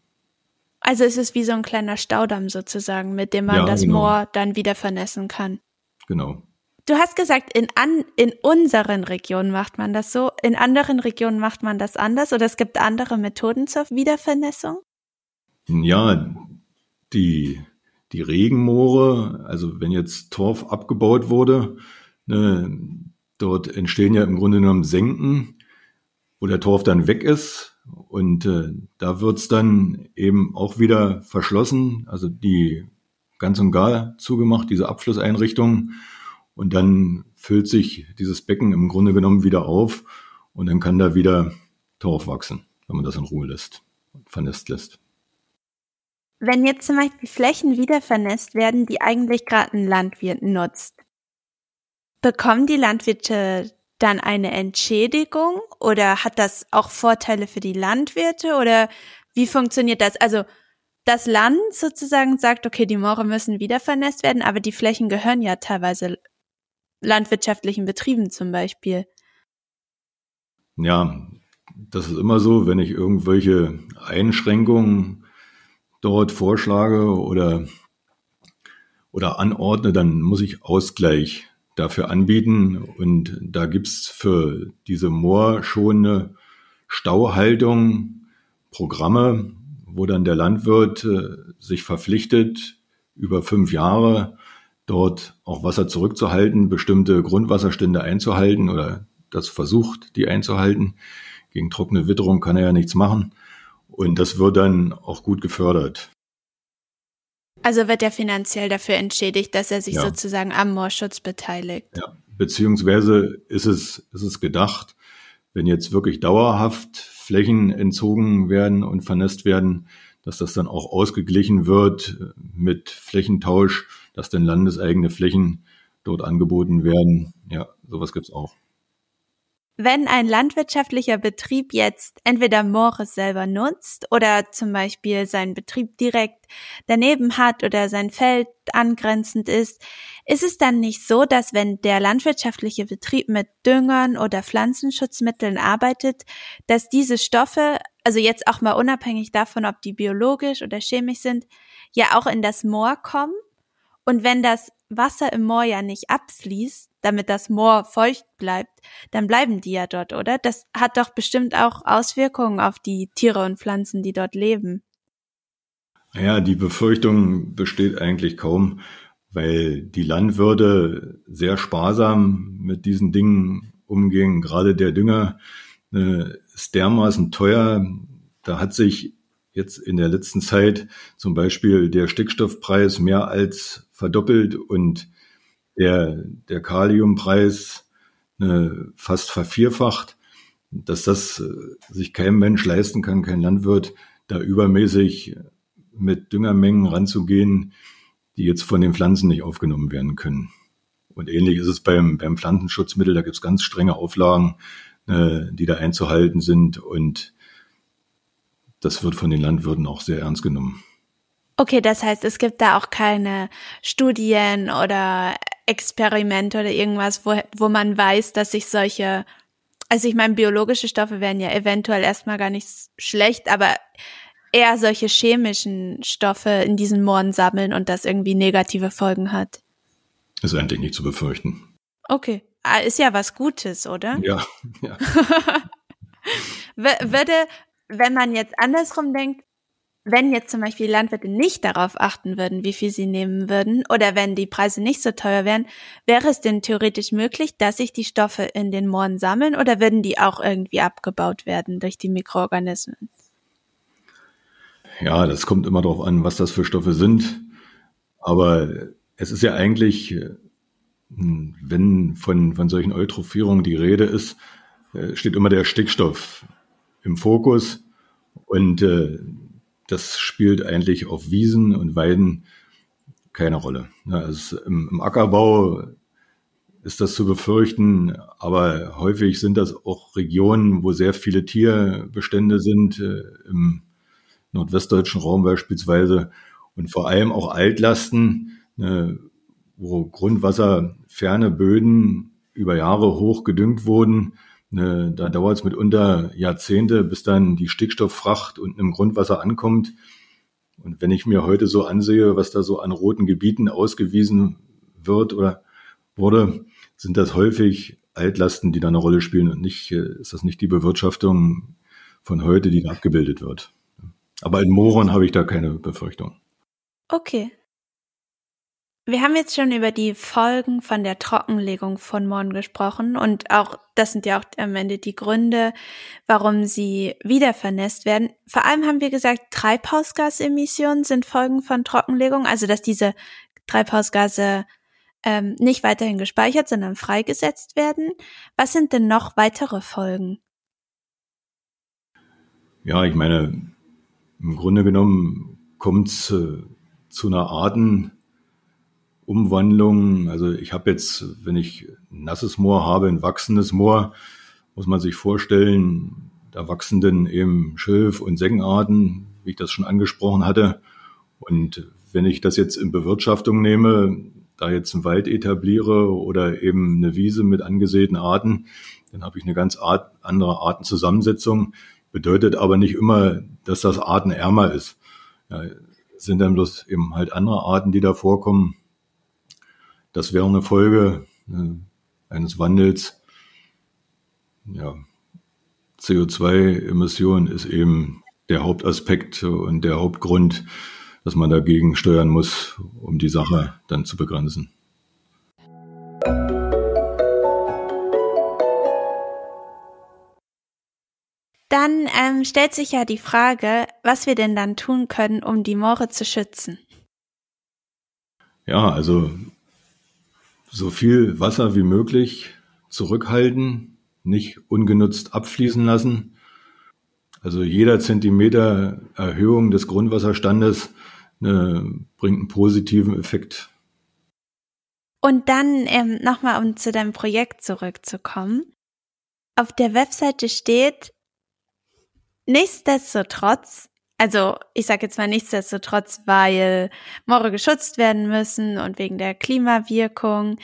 Speaker 1: Also ist es wie so ein kleiner Staudamm sozusagen, mit dem man ja, das genau. Moor dann wieder vernässen kann.
Speaker 2: Genau.
Speaker 1: Du hast gesagt, in, an, in unseren Regionen macht man das so, in anderen Regionen macht man das anders oder es gibt andere Methoden zur Wiedervernässung?
Speaker 2: Ja, die die Regenmoore, also wenn jetzt Torf abgebaut wurde, ne, dort entstehen ja im Grunde genommen Senken, wo der Torf dann weg ist. Und äh, da wird's dann eben auch wieder verschlossen, also die ganz und gar zugemacht, diese Abflusseinrichtung. Und dann füllt sich dieses Becken im Grunde genommen wieder auf und dann kann da wieder Torf wachsen, wenn man das in Ruhe lässt, vernässt lässt.
Speaker 1: Wenn jetzt zum Beispiel Flächen wiedervernässt werden, die eigentlich gerade ein Landwirt nutzt, bekommen die Landwirte dann eine Entschädigung oder hat das auch Vorteile für die Landwirte oder wie funktioniert das? Also das Land sozusagen sagt, okay, die Moore müssen wiedervernässt werden, aber die Flächen gehören ja teilweise landwirtschaftlichen Betrieben zum Beispiel.
Speaker 2: Ja, das ist immer so, wenn ich irgendwelche Einschränkungen dort vorschlage oder, oder anordne, dann muss ich Ausgleich dafür anbieten. Und da gibt's für diese moorschonende Stauhaltung Programme, wo dann der Landwirt äh, sich verpflichtet, über fünf Jahre dort auch Wasser zurückzuhalten, bestimmte Grundwasserstände einzuhalten oder das versucht, die einzuhalten. Gegen trockene Witterung kann er ja nichts machen. Und das wird dann auch gut gefördert.
Speaker 1: Also wird er finanziell dafür entschädigt, dass er sich ja. sozusagen am Moorschutz beteiligt.
Speaker 2: Ja, beziehungsweise ist es, ist es gedacht, wenn jetzt wirklich dauerhaft Flächen entzogen werden und vernässt werden, dass das dann auch ausgeglichen wird mit Flächentausch, dass dann landeseigene Flächen dort angeboten werden. Ja, sowas gibt's auch
Speaker 1: wenn ein landwirtschaftlicher Betrieb jetzt entweder Moore selber nutzt oder zum Beispiel seinen Betrieb direkt daneben hat oder sein Feld angrenzend ist, ist es dann nicht so, dass wenn der landwirtschaftliche Betrieb mit Düngern oder Pflanzenschutzmitteln arbeitet, dass diese Stoffe, also jetzt auch mal unabhängig davon, ob die biologisch oder chemisch sind, ja auch in das Moor kommen? Und wenn das Wasser im Moor ja nicht abfließt, damit das Moor feucht bleibt, dann bleiben die ja dort, oder? Das hat doch bestimmt auch Auswirkungen auf die Tiere und Pflanzen, die dort leben.
Speaker 2: Ja, die Befürchtung besteht eigentlich kaum, weil die Landwirte sehr sparsam mit diesen Dingen umgehen. Gerade der Dünger äh, ist dermaßen teuer. Da hat sich jetzt in der letzten Zeit zum Beispiel der Stickstoffpreis mehr als verdoppelt und der, der Kaliumpreis äh, fast vervierfacht, dass das äh, sich kein Mensch leisten kann, kein Landwirt, da übermäßig mit Düngermengen ranzugehen, die jetzt von den Pflanzen nicht aufgenommen werden können. Und ähnlich ist es beim, beim Pflanzenschutzmittel, da gibt es ganz strenge Auflagen, äh, die da einzuhalten sind und das wird von den Landwirten auch sehr ernst genommen.
Speaker 1: Okay, das heißt, es gibt da auch keine Studien oder Experimente oder irgendwas, wo, wo man weiß, dass sich solche, Also ich meine, biologische Stoffe wären ja eventuell erstmal gar nicht schlecht, aber eher solche chemischen Stoffe in diesen Mooren sammeln und das irgendwie negative Folgen hat.
Speaker 2: Ist eigentlich nicht zu befürchten.
Speaker 1: Okay. Ah, ist ja was Gutes, oder?
Speaker 2: Ja, ja.
Speaker 1: Würde, wenn man jetzt andersrum denkt, wenn jetzt zum Beispiel die Landwirte nicht darauf achten würden, wie viel sie nehmen würden, oder wenn die Preise nicht so teuer wären, wäre es denn theoretisch möglich, dass sich die Stoffe in den Mooren sammeln oder würden die auch irgendwie abgebaut werden durch die Mikroorganismen?
Speaker 2: Ja, das kommt immer darauf an, was das für Stoffe sind. Aber es ist ja eigentlich, hm, wenn von, von solchen Eutrophierungen die Rede ist, äh, steht immer der Stickstoff im Fokus. Und äh, das spielt eigentlich auf Wiesen und Weiden keine Rolle. Also im, im Ackerbau ist das zu befürchten, aber häufig sind das auch Regionen, wo sehr viele Tierbestände sind, äh, im nordwestdeutschen Raum beispielsweise und vor allem auch Altlasten, äh, wo grundwasserferne Böden über Jahre hoch gedüngt wurden da dauert es mitunter Jahrzehnte, bis dann die Stickstofffracht unten im Grundwasser ankommt. Und wenn ich mir heute so ansehe, was da so an roten Gebieten ausgewiesen wird oder wurde, sind das häufig Altlasten, die da eine Rolle spielen und nicht, äh, ist das nicht die Bewirtschaftung von heute, die da abgebildet wird. Aber in Moron habe ich da keine Befürchtung.
Speaker 1: Okay. Wir haben jetzt schon über die Folgen von der Trockenlegung von Mooren gesprochen und auch, das sind ja auch am Ende die Gründe, warum sie wieder vernässt werden. Vor allem haben wir gesagt, Treibhausgasemissionen sind Folgen von Trockenlegung, also dass diese Treibhausgase ähm, nicht weiterhin gespeichert, sondern freigesetzt werden. Was sind denn noch weitere Folgen?
Speaker 2: Ja, ich meine, im Grunde genommen kommt es äh, zu einer Arten, Umwandlung. Also ich habe jetzt, wenn ich nasses Moor habe, ein wachsendes Moor, muss man sich vorstellen, da wachsen dann eben Schilf- und Seggenarten, wie ich das schon angesprochen hatte. Und wenn ich das jetzt in Bewirtschaftung nehme, da jetzt einen Wald etabliere oder eben eine Wiese mit angesäten Arten, dann habe ich eine ganz Art, andere Artenzusammensetzung. Bedeutet aber nicht immer, dass das artenärmer ist. Ja, sind dann bloß eben halt andere Arten, die da vorkommen. Das wäre eine Folge äh, eines Wandels. Ja, CO2-Emission ist eben der Hauptaspekt und der Hauptgrund, dass man dagegen steuern muss, um die Sache dann zu begrenzen.
Speaker 1: Dann ähm, stellt sich ja die Frage, was wir denn dann tun können, um die Moore zu schützen.
Speaker 2: Ja, also so viel Wasser wie möglich zurückhalten, nicht ungenutzt abfließen lassen. Also jeder Zentimeter Erhöhung des Grundwasserstandes äh, bringt einen positiven Effekt.
Speaker 1: Und dann ähm, nochmal, um zu deinem Projekt zurückzukommen. Auf der Webseite steht, nichtsdestotrotz also ich sage jetzt mal nichtsdestotrotz, weil Moore geschützt werden müssen und wegen der Klimawirkung.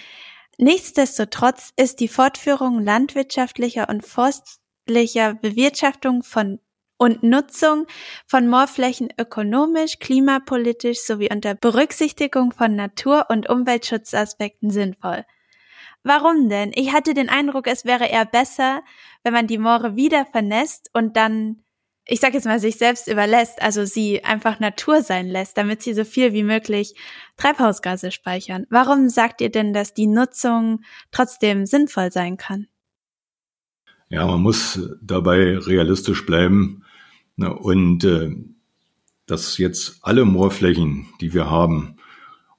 Speaker 1: Nichtsdestotrotz ist die Fortführung landwirtschaftlicher und forstlicher Bewirtschaftung von und Nutzung von Moorflächen ökonomisch, klimapolitisch sowie unter Berücksichtigung von Natur- und Umweltschutzaspekten sinnvoll. Warum denn? Ich hatte den Eindruck, es wäre eher besser, wenn man die Moore wieder vernässt und dann ich sag jetzt mal, sich selbst überlässt, also sie einfach Natur sein lässt, damit sie so viel wie möglich Treibhausgase speichern. Warum sagt ihr denn, dass die Nutzung trotzdem sinnvoll sein kann?
Speaker 2: Ja, man muss dabei realistisch bleiben ne, und äh, dass jetzt alle Moorflächen, die wir haben,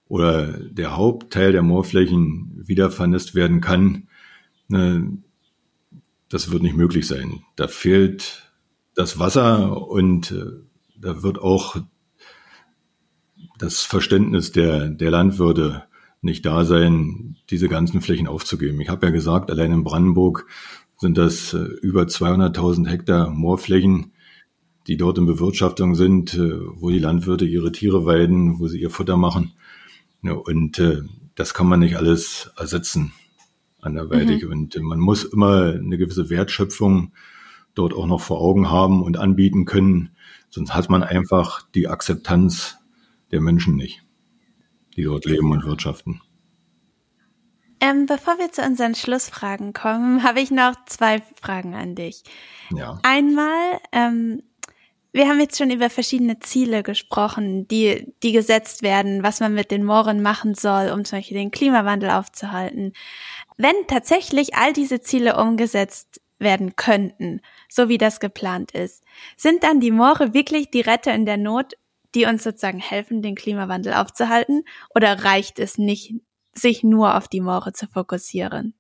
Speaker 2: oder der Hauptteil der Moorflächen wieder vernässt werden kann, ne, das wird nicht möglich sein. Da fehlt das Wasser und äh, da wird auch das Verständnis der, der Landwirte nicht da sein, diese ganzen Flächen aufzugeben. Ich habe ja gesagt, allein in Brandenburg sind das äh, über 200.000 Hektar Moorflächen, die dort in Bewirtschaftung sind, äh, wo die Landwirte ihre Tiere weiden, wo sie ihr Futter machen. Ja, und äh, das kann man nicht alles ersetzen. anderweitig. Mhm. Und man muss immer eine gewisse Wertschöpfung dort auch noch vor Augen haben und anbieten können. Sonst hat man einfach die Akzeptanz der Menschen nicht, die dort leben und wirtschaften.
Speaker 1: Ähm, bevor wir zu unseren Schlussfragen kommen, habe ich noch zwei Fragen an dich. Ja. Einmal, ähm, wir haben jetzt schon über verschiedene Ziele gesprochen, die, die gesetzt werden, was man mit den Mooren machen soll, um zum Beispiel den Klimawandel aufzuhalten. Wenn tatsächlich all diese Ziele umgesetzt werden könnten, so wie das geplant ist, sind dann die Moore wirklich die Retter in der Not, die uns sozusagen helfen, den Klimawandel aufzuhalten? Oder reicht es nicht, sich nur auf die Moore zu fokussieren?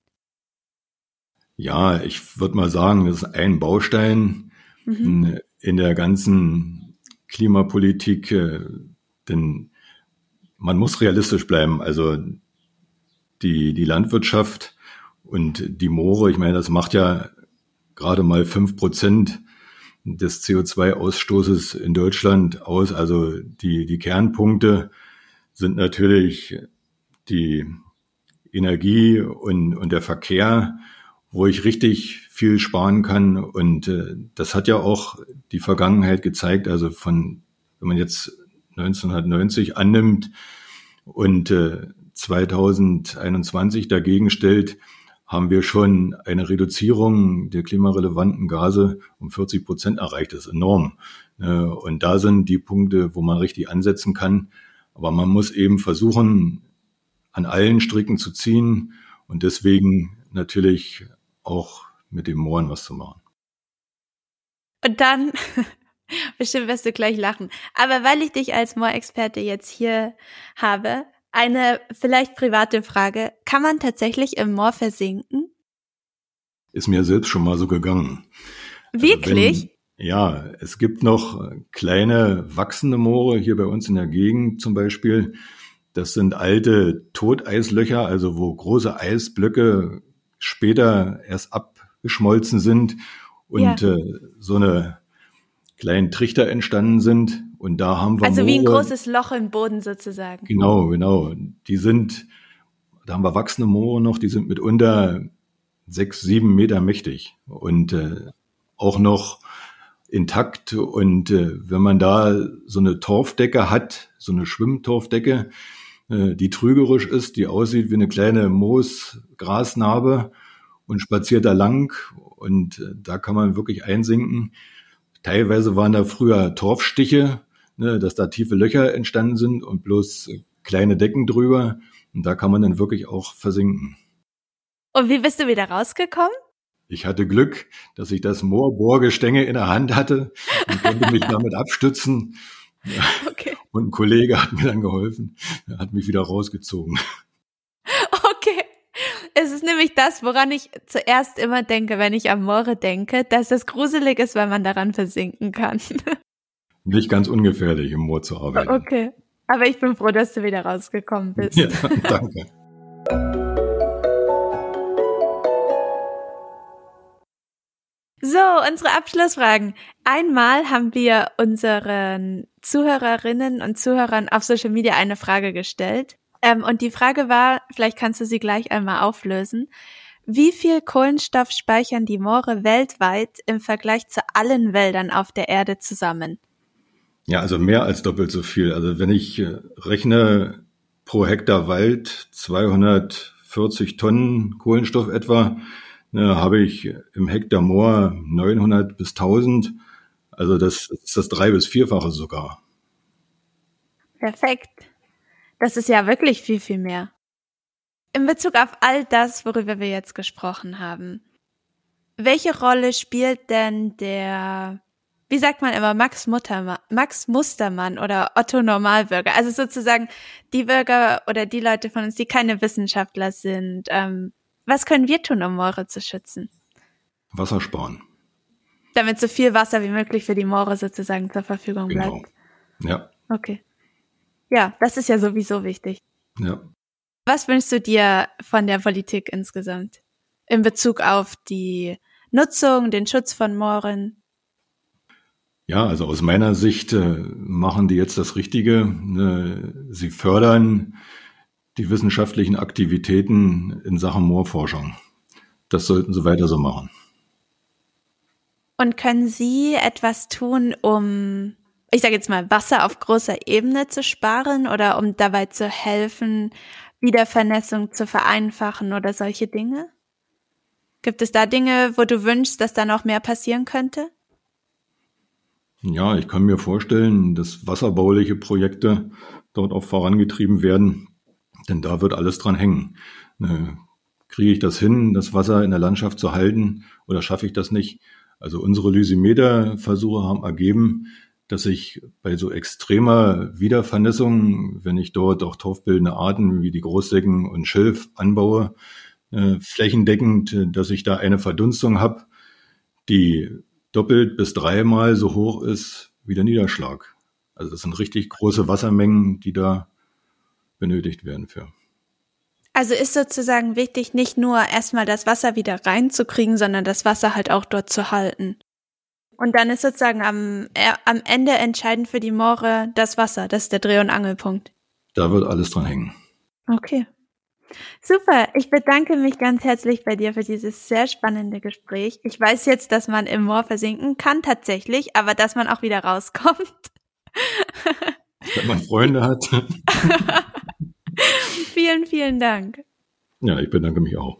Speaker 2: Ja, ich würde mal sagen, das ist ein Baustein mhm. in der ganzen Klimapolitik, äh, denn man muss realistisch bleiben. Also die, die Landwirtschaft und die Moore, ich meine, das macht ja gerade mal fünf Prozent des CO2-Ausstoßes in Deutschland aus. Also die, die Kernpunkte sind natürlich die Energie und, und der Verkehr, wo ich richtig viel sparen kann. Und äh, das hat ja auch die Vergangenheit gezeigt. Also von, wenn man jetzt 1990 annimmt und äh, 2021 dagegen stellt, haben wir schon eine Reduzierung der klimarelevanten Gase um 40 Prozent erreicht. Das ist enorm. Äh, und da sind die Punkte, wo man richtig ansetzen kann. Aber man muss eben versuchen, an allen Stricken zu ziehen und deswegen natürlich auch mit dem Mooren was zu machen.
Speaker 1: Und dann, bestimmt wirst du gleich lachen, aber weil ich dich als Moorexperte jetzt hier habe, eine vielleicht private Frage. Kann man tatsächlich im Moor versinken?
Speaker 2: Ist mir selbst schon mal so gegangen.
Speaker 1: Also Wirklich?
Speaker 2: Also wenn, ja, es gibt noch kleine wachsende Moore hier bei uns in der Gegend zum Beispiel. Das sind alte Toteislöcher, also wo große Eisblöcke später erst abgeschmolzen sind und ja. äh, so eine kleinen Trichter entstanden sind. Und da haben wir.
Speaker 1: Also Moore, wie ein großes Loch im Boden sozusagen.
Speaker 2: Genau, genau. Die sind, da haben wir wachsende Moore noch, die sind mitunter sechs, sieben Meter mächtig und äh, auch noch intakt. Und äh, wenn man da so eine Torfdecke hat, so eine Schwimmtorfdecke, äh, die trügerisch ist, die aussieht wie eine kleine Moosgrasnarbe und spaziert da lang und äh, da kann man wirklich einsinken. Teilweise waren da früher Torfstiche, ne, dass da tiefe Löcher entstanden sind und bloß kleine Decken drüber. Und da kann man dann wirklich auch versinken.
Speaker 1: Und wie bist du wieder rausgekommen?
Speaker 2: Ich hatte Glück, dass ich das Moorbohrgestänge in der Hand hatte und konnte mich damit abstützen. Okay. Und ein Kollege hat mir dann geholfen, er hat mich wieder rausgezogen.
Speaker 1: Okay. Es ist nämlich das, woran ich zuerst immer denke, wenn ich am Moore denke, dass es gruselig ist, weil man daran versinken kann.
Speaker 2: nicht ganz ungefährlich, im Moor zu arbeiten.
Speaker 1: Okay. Aber ich bin froh, dass du wieder rausgekommen bist. Ja, danke. So, unsere Abschlussfragen. Einmal haben wir unseren Zuhörerinnen und Zuhörern auf Social Media eine Frage gestellt. Ähm, und die Frage war, vielleicht kannst du sie gleich einmal auflösen. Wie viel Kohlenstoff speichern die Moore weltweit im Vergleich zu allen Wäldern auf der Erde zusammen?
Speaker 2: Ja, also mehr als doppelt so viel. Also wenn ich äh, rechne pro Hektar Wald 240 Tonnen Kohlenstoff etwa, ne, habe ich im Hektar Moor 900 bis 1000. Also das ist das drei- bis vierfache sogar.
Speaker 1: Perfekt. Das ist ja wirklich viel, viel mehr. In Bezug auf all das, worüber wir jetzt gesprochen haben, welche Rolle spielt denn der wie sagt man immer, Max, Muttermann, Max Mustermann oder Otto Normalbürger. Also sozusagen die Bürger oder die Leute von uns, die keine Wissenschaftler sind. Ähm, was können wir tun, um Moore zu schützen?
Speaker 2: Wasser sparen.
Speaker 1: Damit so viel Wasser wie möglich für die Moore sozusagen zur Verfügung genau. bleibt.
Speaker 2: Ja.
Speaker 1: Okay. Ja, das ist ja sowieso wichtig.
Speaker 2: Ja.
Speaker 1: Was wünschst du dir von der Politik insgesamt in Bezug auf die Nutzung, den Schutz von Mooren?
Speaker 2: Ja, also aus meiner Sicht äh, machen die jetzt das Richtige. Äh, sie fördern die wissenschaftlichen Aktivitäten in Sachen Moorforschung. Das sollten sie weiter so machen.
Speaker 1: Und können Sie etwas tun, um, ich sage jetzt mal, Wasser auf großer Ebene zu sparen oder um dabei zu helfen, Wiedervernässung zu vereinfachen oder solche Dinge? Gibt es da Dinge, wo du wünschst, dass da noch mehr passieren könnte?
Speaker 2: Ja, ich kann mir vorstellen, dass wasserbauliche Projekte dort auch vorangetrieben werden, denn da wird alles dran hängen. Ne, kriege ich das hin, das Wasser in der Landschaft zu halten oder schaffe ich das nicht? Also unsere Lysimeter-Versuche haben ergeben, dass ich bei so extremer Wiedervernässung, wenn ich dort auch torfbildende Arten wie die Großdecken und Schilf anbaue, äh, flächendeckend, dass ich da eine Verdunstung habe, die doppelt bis dreimal so hoch ist wie der Niederschlag. Also das sind richtig große Wassermengen, die da benötigt werden für.
Speaker 1: Also ist sozusagen wichtig, nicht nur erstmal das Wasser wieder reinzukriegen, sondern das Wasser halt auch dort zu halten. Und dann ist sozusagen am, äh, am Ende entscheidend für die Moore das Wasser. Das ist der Dreh- und Angelpunkt.
Speaker 2: Da wird alles dran hängen.
Speaker 1: Okay. Super, ich bedanke mich ganz herzlich bei dir für dieses sehr spannende Gespräch. Ich weiß jetzt, dass man im Moor versinken kann tatsächlich, aber dass man auch wieder rauskommt.
Speaker 2: Wenn man Freunde hat.
Speaker 1: vielen, vielen Dank.
Speaker 2: Ja, ich bedanke mich auch.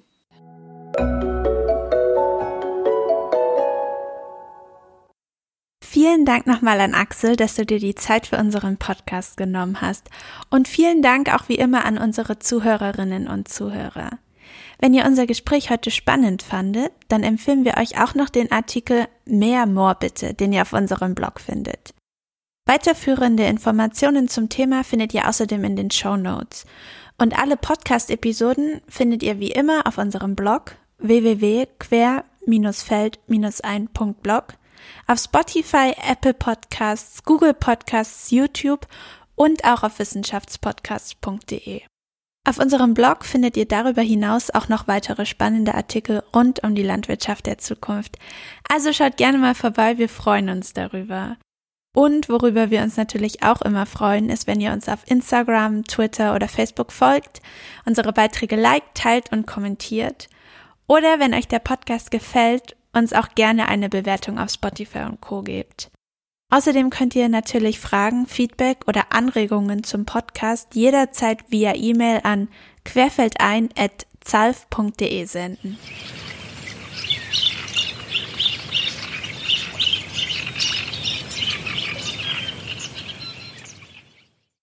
Speaker 1: Vielen Dank nochmal an Axel, dass du dir die Zeit für unseren Podcast genommen hast. Und vielen Dank auch wie immer an unsere Zuhörerinnen und Zuhörer. Wenn ihr unser Gespräch heute spannend fandet, dann empfehlen wir euch auch noch den Artikel Mehr Moor bitte, den ihr auf unserem Blog findet. Weiterführende Informationen zum Thema findet ihr außerdem in den Show Notes. Und alle Podcast-Episoden findet ihr wie immer auf unserem Blog www.quer-feld-ein.blog auf Spotify, Apple Podcasts, Google Podcasts, YouTube und auch auf wissenschaftspodcasts.de. Auf unserem Blog findet ihr darüber hinaus auch noch weitere spannende Artikel rund um die Landwirtschaft der Zukunft. Also schaut gerne mal vorbei, wir freuen uns darüber. Und worüber wir uns natürlich auch immer freuen, ist, wenn ihr uns auf Instagram, Twitter oder Facebook folgt, unsere Beiträge liked, teilt und kommentiert. Oder wenn euch der Podcast gefällt uns auch gerne eine Bewertung auf Spotify und Co gebt. Außerdem könnt ihr natürlich Fragen, Feedback oder Anregungen zum Podcast jederzeit via E-Mail an querfeldein.zalf.de senden.